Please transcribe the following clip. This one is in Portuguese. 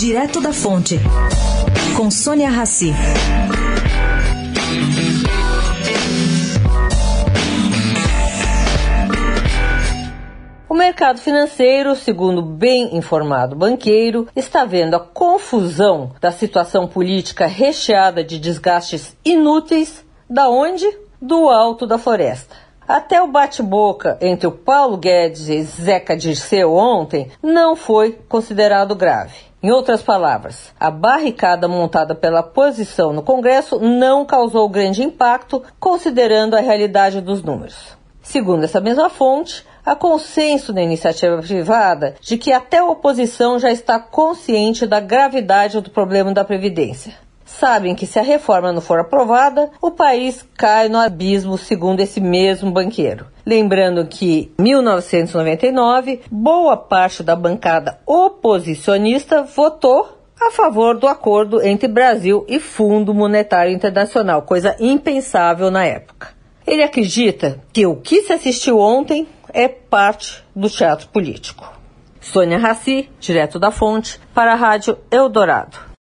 Direto da Fonte, com Sônia Rassi. O mercado financeiro, segundo bem informado banqueiro, está vendo a confusão da situação política recheada de desgastes inúteis, da onde? Do alto da floresta. Até o bate-boca entre o Paulo Guedes e Zeca Dirceu ontem não foi considerado grave. Em outras palavras, a barricada montada pela posição no Congresso não causou grande impacto, considerando a realidade dos números. Segundo essa mesma fonte, há consenso na iniciativa privada de que até a oposição já está consciente da gravidade do problema da Previdência sabem que se a reforma não for aprovada, o país cai no abismo, segundo esse mesmo banqueiro. Lembrando que, em 1999, boa parte da bancada oposicionista votou a favor do acordo entre Brasil e Fundo Monetário Internacional, coisa impensável na época. Ele acredita que o que se assistiu ontem é parte do teatro político. Sônia Raci, direto da fonte, para a Rádio Eldorado.